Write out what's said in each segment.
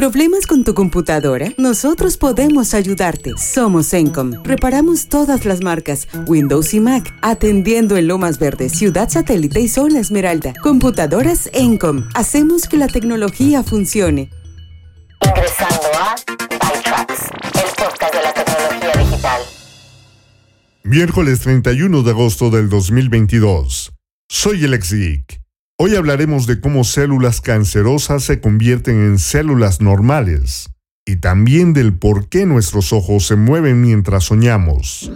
¿Problemas con tu computadora? Nosotros podemos ayudarte. Somos Encom. Reparamos todas las marcas, Windows y Mac, atendiendo en Lomas Verdes, Ciudad Satélite y Zona Esmeralda. Computadoras Encom. Hacemos que la tecnología funcione. Ingresando a ByTrax, el podcast de la tecnología digital. Miércoles 31 de agosto del 2022. Soy el ex Geek. Hoy hablaremos de cómo células cancerosas se convierten en células normales y también del por qué nuestros ojos se mueven mientras soñamos.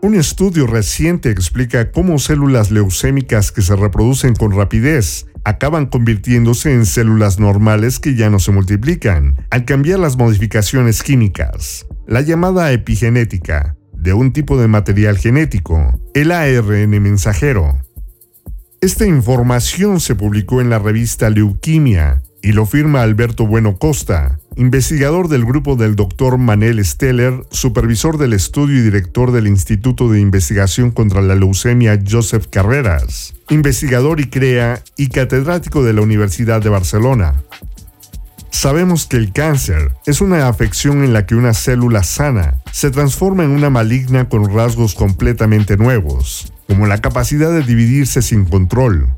Un estudio reciente explica cómo células leucémicas que se reproducen con rapidez acaban convirtiéndose en células normales que ya no se multiplican al cambiar las modificaciones químicas, la llamada epigenética, de un tipo de material genético, el ARN mensajero. Esta información se publicó en la revista Leuquimia y lo firma Alberto Bueno Costa, investigador del grupo del Dr. Manel Steller, supervisor del estudio y director del Instituto de Investigación contra la Leucemia Joseph Carreras, investigador y CREA y catedrático de la Universidad de Barcelona. Sabemos que el cáncer es una afección en la que una célula sana se transforma en una maligna con rasgos completamente nuevos, como la capacidad de dividirse sin control.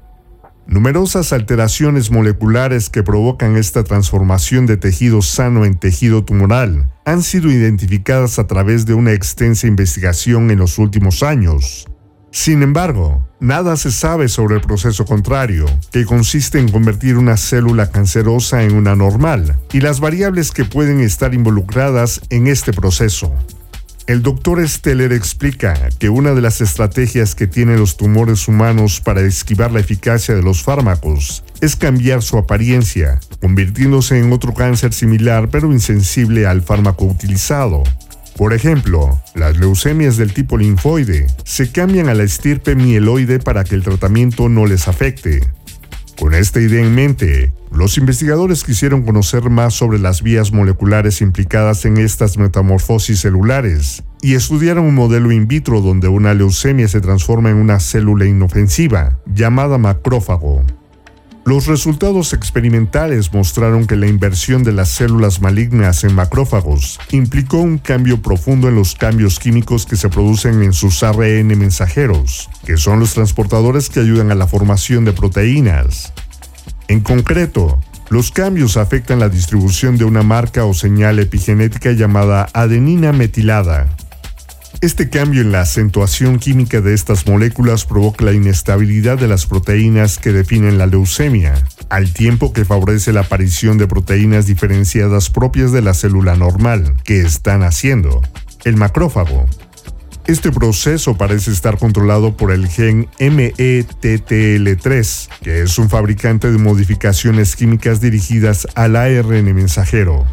Numerosas alteraciones moleculares que provocan esta transformación de tejido sano en tejido tumoral han sido identificadas a través de una extensa investigación en los últimos años, sin embargo, nada se sabe sobre el proceso contrario, que consiste en convertir una célula cancerosa en una normal, y las variables que pueden estar involucradas en este proceso. El doctor Steller explica que una de las estrategias que tienen los tumores humanos para esquivar la eficacia de los fármacos es cambiar su apariencia, convirtiéndose en otro cáncer similar pero insensible al fármaco utilizado, por ejemplo, las leucemias del tipo linfoide se cambian a la estirpe mieloide para que el tratamiento no les afecte. Con esta idea en mente, los investigadores quisieron conocer más sobre las vías moleculares implicadas en estas metamorfosis celulares y estudiaron un modelo in vitro donde una leucemia se transforma en una célula inofensiva, llamada macrófago. Los resultados experimentales mostraron que la inversión de las células malignas en macrófagos implicó un cambio profundo en los cambios químicos que se producen en sus ARN mensajeros, que son los transportadores que ayudan a la formación de proteínas. En concreto, los cambios afectan la distribución de una marca o señal epigenética llamada adenina metilada, este cambio en la acentuación química de estas moléculas provoca la inestabilidad de las proteínas que definen la leucemia, al tiempo que favorece la aparición de proteínas diferenciadas propias de la célula normal, que están haciendo, el macrófago. Este proceso parece estar controlado por el gen METTL3, que es un fabricante de modificaciones químicas dirigidas al ARN mensajero.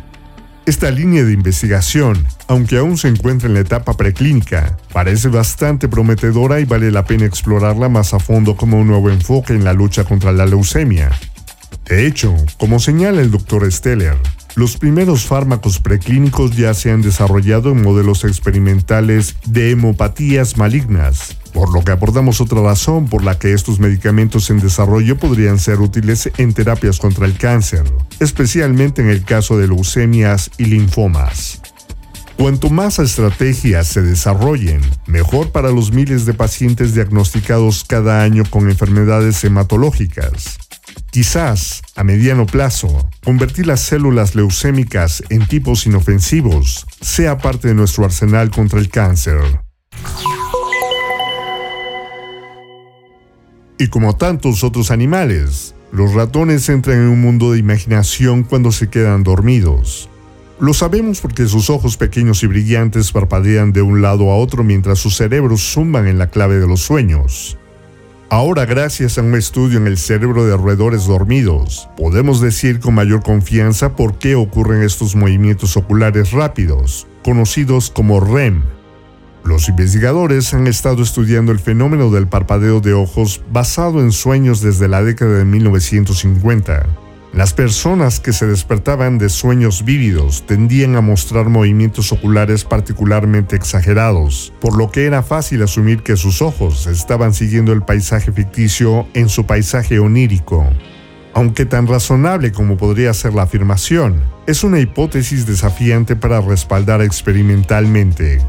Esta línea de investigación, aunque aún se encuentra en la etapa preclínica, parece bastante prometedora y vale la pena explorarla más a fondo como un nuevo enfoque en la lucha contra la leucemia. De hecho, como señala el Dr. Steller, los primeros fármacos preclínicos ya se han desarrollado en modelos experimentales de hemopatías malignas, por lo que aportamos otra razón por la que estos medicamentos en desarrollo podrían ser útiles en terapias contra el cáncer, especialmente en el caso de leucemias y linfomas. Cuanto más estrategias se desarrollen, mejor para los miles de pacientes diagnosticados cada año con enfermedades hematológicas, Quizás, a mediano plazo, convertir las células leucémicas en tipos inofensivos sea parte de nuestro arsenal contra el cáncer. Y como tantos otros animales, los ratones entran en un mundo de imaginación cuando se quedan dormidos. Lo sabemos porque sus ojos pequeños y brillantes parpadean de un lado a otro mientras sus cerebros zumban en la clave de los sueños. Ahora, gracias a un estudio en el cerebro de roedores dormidos, podemos decir con mayor confianza por qué ocurren estos movimientos oculares rápidos, conocidos como REM. Los investigadores han estado estudiando el fenómeno del parpadeo de ojos basado en sueños desde la década de 1950 las personas que se despertaban de sueños vívidos tendían a mostrar movimientos oculares particularmente exagerados, por lo que era fácil asumir que sus ojos estaban siguiendo el paisaje ficticio en su paisaje onírico. Aunque tan razonable como podría ser la afirmación, es una hipótesis desafiante para respaldar experimentalmente.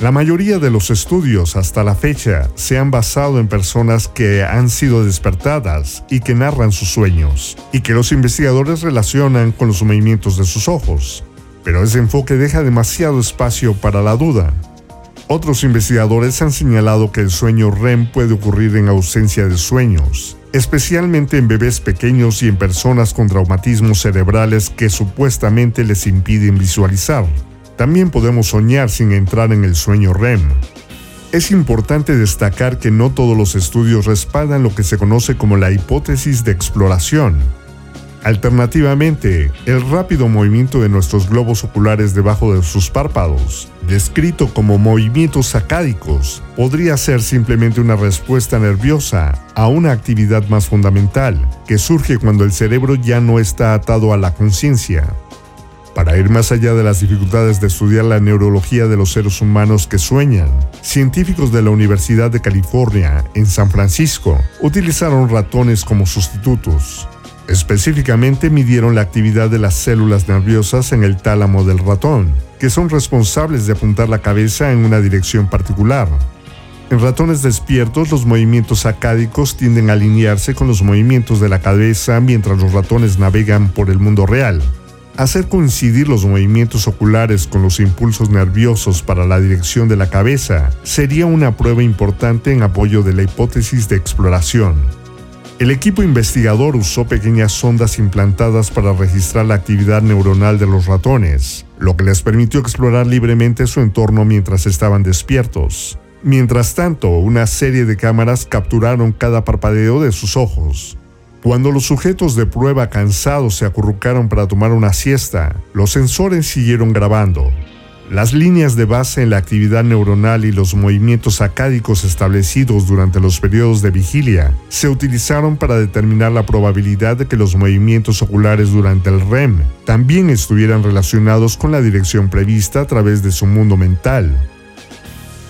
La mayoría de los estudios hasta la fecha se han basado en personas que han sido despertadas y que narran sus sueños, y que los investigadores relacionan con los movimientos de sus ojos. Pero ese enfoque deja demasiado espacio para la duda. Otros investigadores han señalado que el sueño REM puede ocurrir en ausencia de sueños, especialmente en bebés pequeños y en personas con traumatismos cerebrales que supuestamente les impiden visualizar. También podemos soñar sin entrar en el sueño REM. Es importante destacar que no todos los estudios respaldan lo que se conoce como la hipótesis de exploración. Alternativamente, el rápido movimiento de nuestros globos oculares debajo de sus párpados, descrito como movimientos sacádicos, podría ser simplemente una respuesta nerviosa a una actividad más fundamental, que surge cuando el cerebro ya no está atado a la conciencia. Para ir más allá de las dificultades de estudiar la neurología de los seres humanos que sueñan, científicos de la Universidad de California, en San Francisco, utilizaron ratones como sustitutos. Específicamente midieron la actividad de las células nerviosas en el tálamo del ratón, que son responsables de apuntar la cabeza en una dirección particular. En ratones despiertos, los movimientos sacádicos tienden a alinearse con los movimientos de la cabeza mientras los ratones navegan por el mundo real, Hacer coincidir los movimientos oculares con los impulsos nerviosos para la dirección de la cabeza sería una prueba importante en apoyo de la hipótesis de exploración. El equipo investigador usó pequeñas sondas implantadas para registrar la actividad neuronal de los ratones, lo que les permitió explorar libremente su entorno mientras estaban despiertos. Mientras tanto, una serie de cámaras capturaron cada parpadeo de sus ojos, cuando los sujetos de prueba cansados se acurrucaron para tomar una siesta, los sensores siguieron grabando. Las líneas de base en la actividad neuronal y los movimientos acádicos establecidos durante los periodos de vigilia se utilizaron para determinar la probabilidad de que los movimientos oculares durante el REM también estuvieran relacionados con la dirección prevista a través de su mundo mental.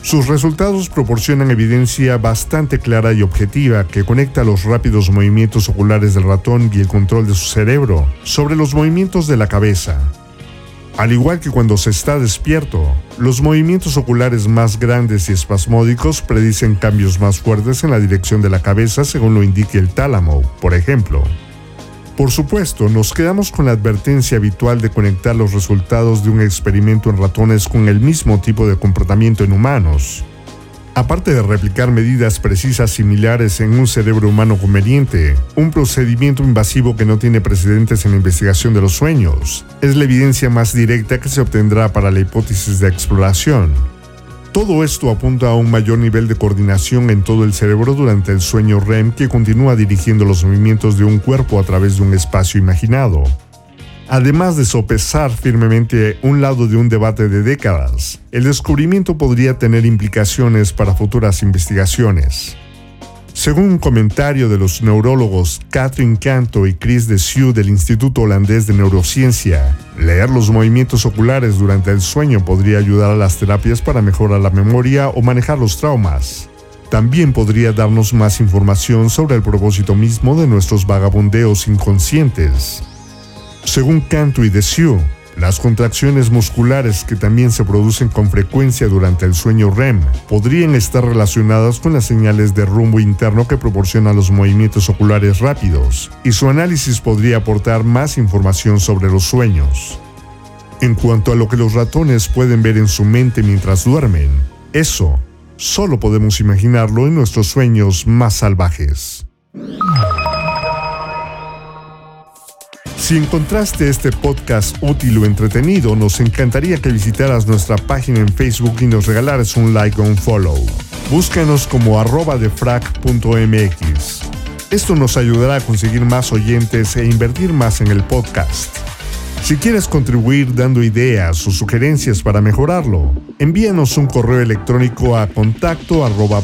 Sus resultados proporcionan evidencia bastante clara y objetiva que conecta los rápidos movimientos oculares del ratón y el control de su cerebro sobre los movimientos de la cabeza. Al igual que cuando se está despierto, los movimientos oculares más grandes y espasmódicos predicen cambios más fuertes en la dirección de la cabeza según lo indique el tálamo, por ejemplo. Por supuesto, nos quedamos con la advertencia habitual de conectar los resultados de un experimento en ratones con el mismo tipo de comportamiento en humanos. Aparte de replicar medidas precisas similares en un cerebro humano conveniente, un procedimiento invasivo que no tiene precedentes en la investigación de los sueños, es la evidencia más directa que se obtendrá para la hipótesis de exploración, todo esto apunta a un mayor nivel de coordinación en todo el cerebro durante el sueño REM que continúa dirigiendo los movimientos de un cuerpo a través de un espacio imaginado. Además de sopesar firmemente un lado de un debate de décadas, el descubrimiento podría tener implicaciones para futuras investigaciones. Según un comentario de los neurólogos Catherine Canto y Chris Sioux del Instituto Holandés de Neurociencia, leer los movimientos oculares durante el sueño podría ayudar a las terapias para mejorar la memoria o manejar los traumas. También podría darnos más información sobre el propósito mismo de nuestros vagabundeos inconscientes. Según Canto y Sioux, las contracciones musculares que también se producen con frecuencia durante el sueño REM podrían estar relacionadas con las señales de rumbo interno que proporcionan los movimientos oculares rápidos, y su análisis podría aportar más información sobre los sueños. En cuanto a lo que los ratones pueden ver en su mente mientras duermen, eso solo podemos imaginarlo en nuestros sueños más salvajes. Si encontraste este podcast útil o entretenido, nos encantaría que visitaras nuestra página en Facebook y nos regalaras un like o un follow. Búscanos como arroba defrag.mx. Esto nos ayudará a conseguir más oyentes e invertir más en el podcast. Si quieres contribuir dando ideas o sugerencias para mejorarlo, envíanos un correo electrónico a contacto arroba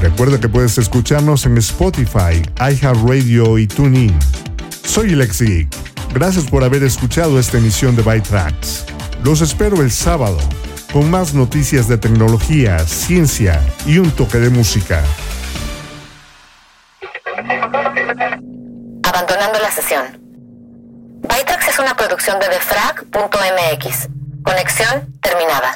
Recuerda que puedes escucharnos en Spotify, iHeartRadio y TuneIn. Soy Lex Geek. Gracias por haber escuchado esta emisión de Byte. Los espero el sábado con más noticias de tecnología, ciencia y un toque de música. abandonando la sesión. Bytrax es una producción de defrag.mx. Conexión terminada.